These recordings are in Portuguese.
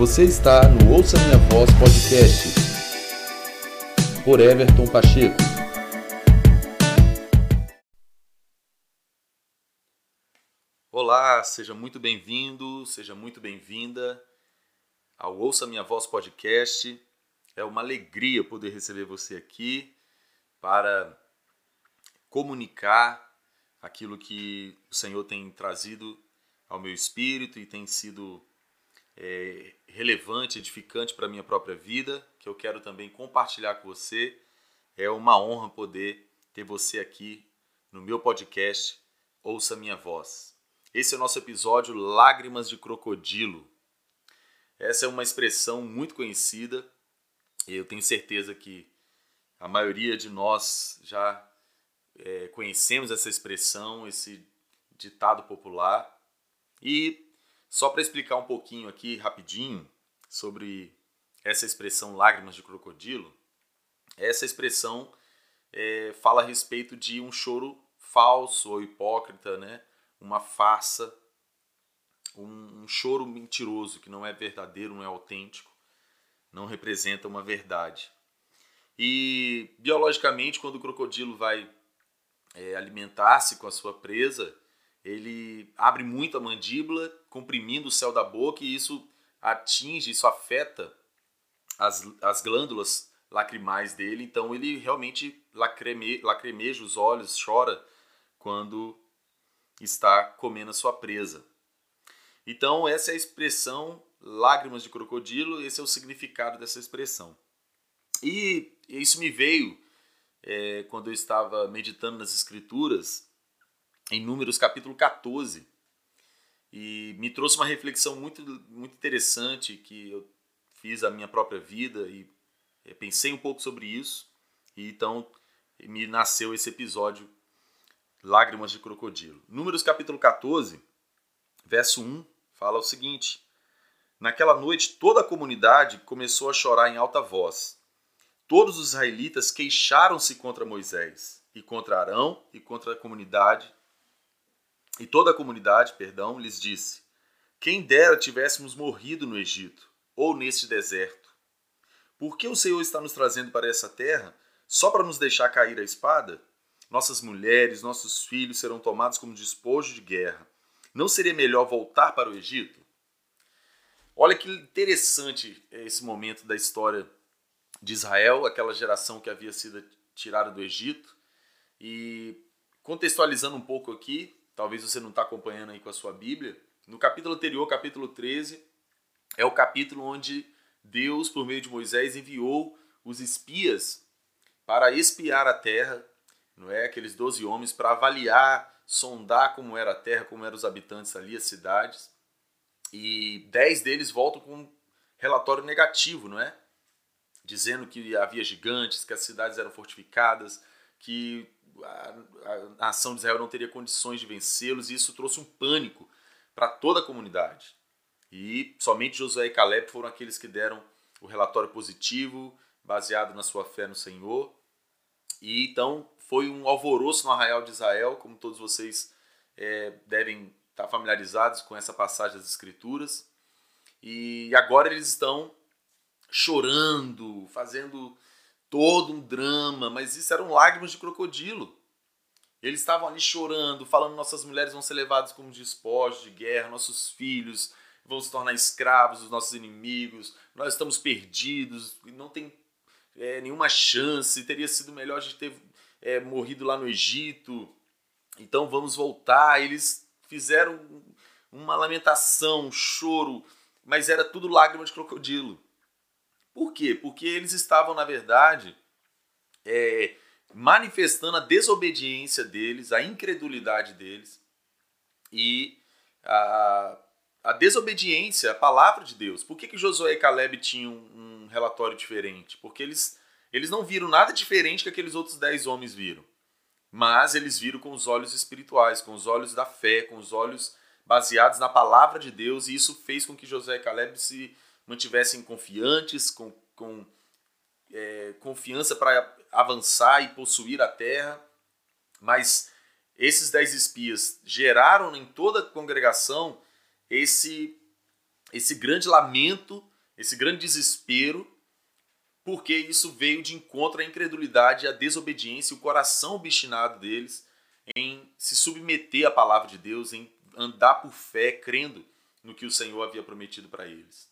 Você está no Ouça Minha Voz Podcast por Everton Pacheco. Olá, seja muito bem-vindo, seja muito bem-vinda ao Ouça Minha Voz Podcast. É uma alegria poder receber você aqui para comunicar aquilo que o Senhor tem trazido ao meu espírito e tem sido é, relevante, edificante para a minha própria vida, que eu quero também compartilhar com você. É uma honra poder ter você aqui no meu podcast Ouça Minha Voz. Esse é o nosso episódio Lágrimas de Crocodilo. Essa é uma expressão muito conhecida e eu tenho certeza que a maioria de nós já é, conhecemos essa expressão, esse ditado popular. E só para explicar um pouquinho aqui, rapidinho, sobre essa expressão lágrimas de crocodilo, essa expressão é, fala a respeito de um choro falso ou hipócrita, né? uma farsa, um, um choro mentiroso que não é verdadeiro, não é autêntico, não representa uma verdade. E biologicamente, quando o crocodilo vai é, alimentar-se com a sua presa, ele abre muito a mandíbula, comprimindo o céu da boca, e isso atinge, isso afeta as, as glândulas lacrimais dele. Então ele realmente lacrime, lacrimeja os olhos, chora quando está comendo a sua presa. Então, essa é a expressão lágrimas de crocodilo, esse é o significado dessa expressão. E isso me veio é, quando eu estava meditando nas Escrituras, em Números capítulo 14, e me trouxe uma reflexão muito, muito interessante que eu fiz a minha própria vida e é, pensei um pouco sobre isso, e então me nasceu esse episódio Lágrimas de Crocodilo. Números capítulo 14, verso 1, fala o seguinte: Naquela noite toda a comunidade começou a chorar em alta voz. Todos os israelitas queixaram-se contra Moisés e contra Arão e contra a comunidade. E toda a comunidade, perdão, lhes disse: Quem dera tivéssemos morrido no Egito ou neste deserto. Por que o Senhor está nos trazendo para essa terra só para nos deixar cair a espada? Nossas mulheres, nossos filhos serão tomados como despojo de guerra. Não seria melhor voltar para o Egito? Olha que interessante esse momento da história de Israel, aquela geração que havia sido tirada do Egito. E contextualizando um pouco aqui, talvez você não está acompanhando aí com a sua Bíblia, no capítulo anterior, capítulo 13, é o capítulo onde Deus, por meio de Moisés, enviou os espias para espiar a terra, não é? Aqueles 12 homens para avaliar, sondar como era a terra, como eram os habitantes ali, as cidades e 10 deles voltam com um relatório negativo, não é? Dizendo que havia gigantes, que as cidades eram fortificadas, que a, a nação de Israel não teria condições de vencê-los, e isso trouxe um pânico para toda a comunidade. E somente Josué e Caleb foram aqueles que deram o relatório positivo, baseado na sua fé no Senhor. E então foi um alvoroço no arraial de Israel, como todos vocês é, devem estar tá familiarizados com essa passagem das Escrituras. E agora eles estão chorando, fazendo todo um drama, mas isso eram lágrimas de crocodilo. Eles estavam ali chorando, falando: nossas mulheres vão ser levadas como despojos de guerra, nossos filhos vão se tornar escravos dos nossos inimigos, nós estamos perdidos, não tem é, nenhuma chance, teria sido melhor a gente ter é, morrido lá no Egito, então vamos voltar. Eles fizeram uma lamentação, um choro, mas era tudo lágrima de crocodilo. Por quê? Porque eles estavam, na verdade, é, manifestando a desobediência deles, a incredulidade deles e a, a desobediência à palavra de Deus. Por que, que Josué e Caleb tinham um relatório diferente? Porque eles, eles não viram nada diferente que aqueles outros dez homens viram mas eles viram com os olhos espirituais, com os olhos da fé, com os olhos baseados na palavra de Deus, e isso fez com que José e Caleb se mantivessem confiantes, com, com é, confiança para avançar e possuir a terra. Mas esses dez espias geraram em toda a congregação esse, esse grande lamento esse grande desespero, porque isso veio de encontro à incredulidade, à desobediência, o coração obstinado deles em se submeter à palavra de Deus, em andar por fé, crendo no que o Senhor havia prometido para eles.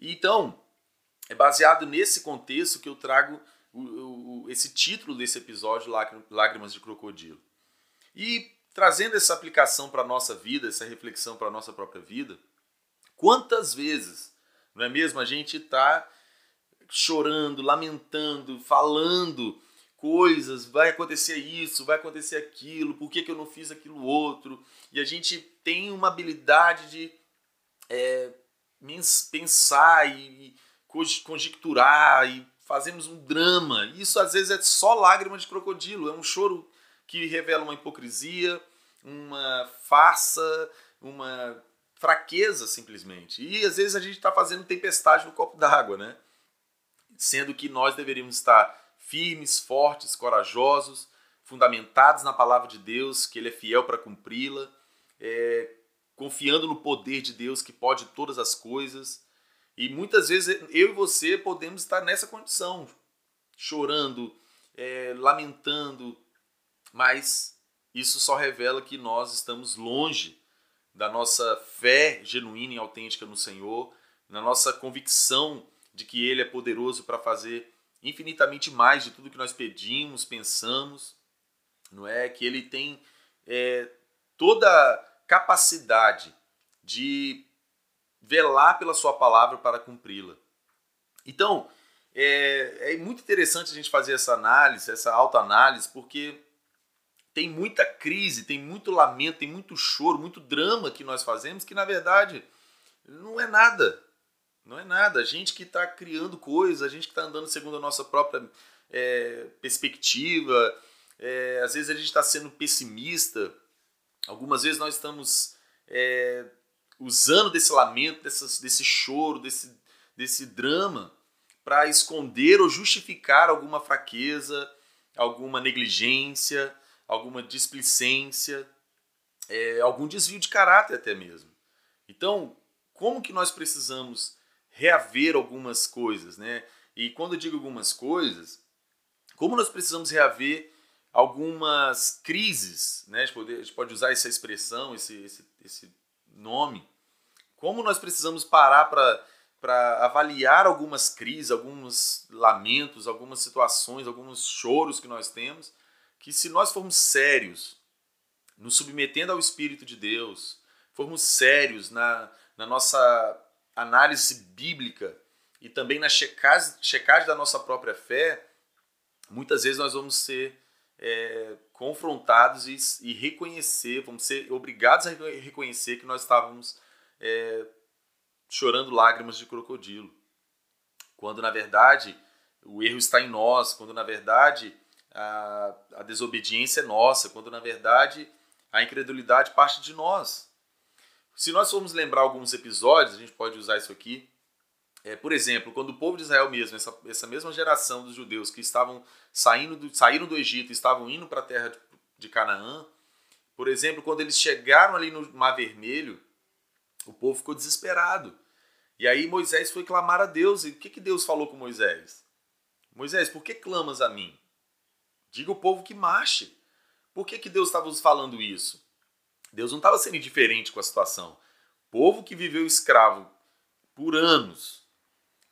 Então, é baseado nesse contexto que eu trago o, o, esse título desse episódio, Lágrimas de Crocodilo. E trazendo essa aplicação para a nossa vida, essa reflexão para a nossa própria vida, quantas vezes, não é mesmo, a gente está chorando, lamentando, falando coisas, vai acontecer isso, vai acontecer aquilo, por que, que eu não fiz aquilo outro? E a gente tem uma habilidade de é, pensar e conjecturar e fazemos um drama. Isso às vezes é só lágrima de crocodilo, é um choro que revela uma hipocrisia, uma farsa, uma fraqueza simplesmente. E às vezes a gente está fazendo tempestade no copo d'água, né? Sendo que nós deveríamos estar firmes, fortes, corajosos, fundamentados na palavra de Deus, que Ele é fiel para cumpri-la, é, confiando no poder de Deus que pode todas as coisas. E muitas vezes eu e você podemos estar nessa condição, chorando, é, lamentando, mas isso só revela que nós estamos longe da nossa fé genuína e autêntica no Senhor, na nossa convicção de que Ele é poderoso para fazer infinitamente mais de tudo que nós pedimos, pensamos, não é? Que Ele tem é, toda capacidade de velar pela sua palavra para cumpri-la. Então, é, é, muito interessante a gente fazer essa análise, essa autoanálise, porque tem muita crise, tem muito lamento, tem muito choro, muito drama que nós fazemos que, na verdade, não é nada. Não é nada. A gente que está criando coisas, a gente que está andando segundo a nossa própria é, perspectiva, é, às vezes a gente está sendo pessimista, Algumas vezes nós estamos é, usando desse lamento, desse, choro, desse, desse drama para esconder ou justificar alguma fraqueza, alguma negligência, alguma displicência, é, algum desvio de caráter até mesmo. Então, como que nós precisamos reaver algumas coisas, né? E quando eu digo algumas coisas, como nós precisamos reaver algumas crises, né? a, gente pode, a gente pode usar essa expressão, esse, esse, esse nome. Como nós precisamos parar para avaliar algumas crises, alguns lamentos, algumas situações, alguns choros que nós temos, que se nós formos sérios, nos submetendo ao Espírito de Deus, formos sérios na, na nossa análise bíblica e também na checagem, checagem da nossa própria fé, muitas vezes nós vamos ser é, confrontados e, e, reconhecer, vamos ser obrigados a reconhecer que nós estávamos é, chorando lágrimas de crocodilo. Quando na verdade o erro está em nós, quando na verdade a, a desobediência é nossa, quando na verdade a incredulidade parte de nós. Se nós formos lembrar alguns episódios, a gente pode usar isso aqui. É, por exemplo, quando o povo de Israel mesmo, essa, essa mesma geração dos judeus que estavam saindo do, saíram do Egito e estavam indo para a terra de, de Canaã, por exemplo, quando eles chegaram ali no Mar Vermelho, o povo ficou desesperado. E aí Moisés foi clamar a Deus. E o que, que Deus falou com Moisés? Moisés, por que clamas a mim? Diga o povo que marche. Por que, que Deus estava falando isso? Deus não estava sendo indiferente com a situação. O povo que viveu escravo por anos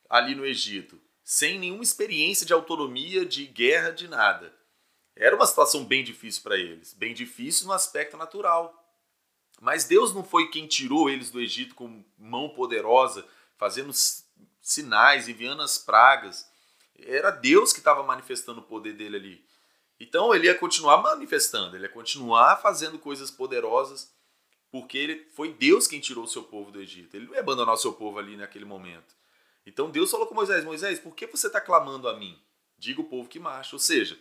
ali no Egito, sem nenhuma experiência de autonomia, de guerra, de nada. Era uma situação bem difícil para eles, bem difícil no aspecto natural. Mas Deus não foi quem tirou eles do Egito com mão poderosa, fazendo sinais, enviando as pragas. Era Deus que estava manifestando o poder dele ali. Então ele ia continuar manifestando, ele ia continuar fazendo coisas poderosas, porque ele foi Deus quem tirou o seu povo do Egito. Ele não ia abandonar o seu povo ali naquele momento. Então Deus falou com Moisés: Moisés, por que você está clamando a mim? Diga o povo que marcha. Ou seja,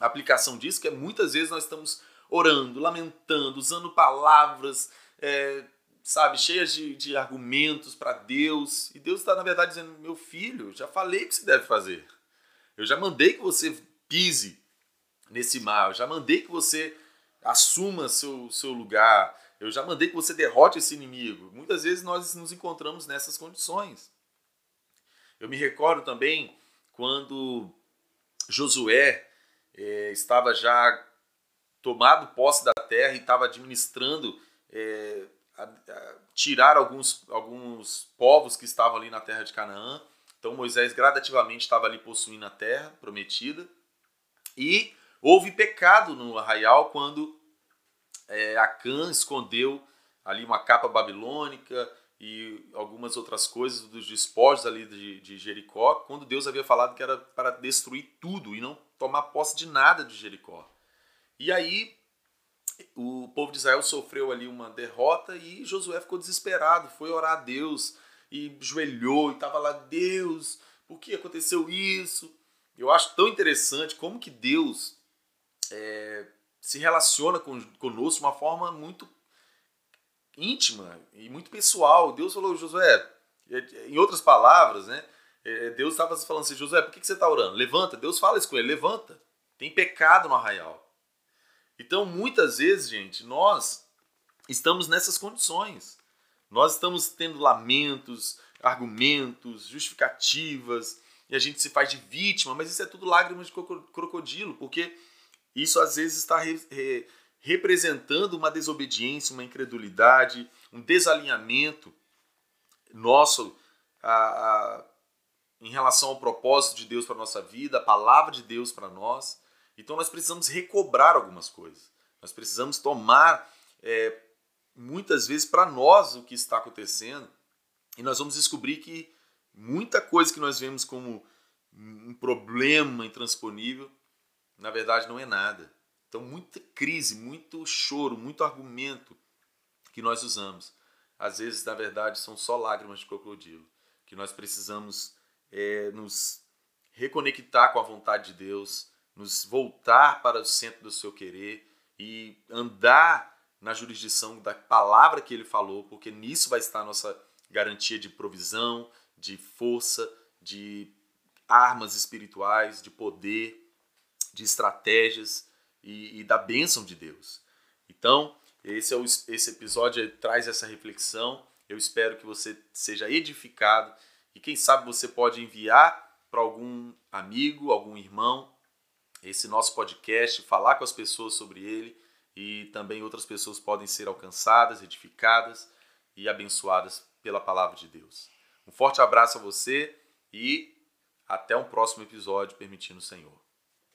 a aplicação disso é que muitas vezes nós estamos orando, lamentando, usando palavras, é, sabe, cheias de, de argumentos para Deus. E Deus está, na verdade, dizendo: Meu filho, já falei o que você deve fazer. Eu já mandei que você pise nesse mar. Eu já mandei que você assuma seu, seu lugar. Eu já mandei que você derrote esse inimigo. Muitas vezes nós nos encontramos nessas condições. Eu me recordo também quando Josué é, estava já tomado posse da terra e estava administrando é, a, a tirar alguns, alguns povos que estavam ali na terra de Canaã. Então Moisés gradativamente estava ali possuindo a terra prometida. E houve pecado no arraial quando é, Acã escondeu ali uma capa babilônica e algumas outras coisas dos despojos ali de, de Jericó, quando Deus havia falado que era para destruir tudo e não tomar posse de nada de Jericó. E aí o povo de Israel sofreu ali uma derrota e Josué ficou desesperado, foi orar a Deus e joelhou e estava lá, Deus, por que aconteceu isso? Eu acho tão interessante como que Deus é, se relaciona com, conosco de uma forma muito íntima e muito pessoal. Deus falou, Josué, em outras palavras, né? É, Deus estava falando assim, Josué, por que você está orando? Levanta. Deus fala isso com ele, levanta. Tem pecado no arraial. Então, muitas vezes, gente, nós estamos nessas condições. Nós estamos tendo lamentos, argumentos, justificativas, e a gente se faz de vítima, mas isso é tudo lágrimas de crocodilo, porque isso às vezes está re, re, representando uma desobediência, uma incredulidade, um desalinhamento nosso a, a, em relação ao propósito de Deus para nossa vida, a palavra de Deus para nós. Então nós precisamos recobrar algumas coisas. Nós precisamos tomar é, muitas vezes para nós o que está acontecendo e nós vamos descobrir que muita coisa que nós vemos como um problema intransponível, na verdade não é nada. Então muita crise, muito choro, muito argumento que nós usamos, às vezes na verdade são só lágrimas de crocodilo, que nós precisamos é, nos reconectar com a vontade de Deus, nos voltar para o centro do seu querer e andar na jurisdição da palavra que ele falou, porque nisso vai estar a nossa garantia de provisão, de força, de armas espirituais, de poder, de estratégias e, e da bênção de Deus. Então, esse, é o, esse episódio traz essa reflexão. Eu espero que você seja edificado e quem sabe você pode enviar para algum amigo, algum irmão esse nosso podcast, falar com as pessoas sobre ele e também outras pessoas podem ser alcançadas, edificadas e abençoadas pela palavra de Deus. Um forte abraço a você e até um próximo episódio, permitindo o Senhor.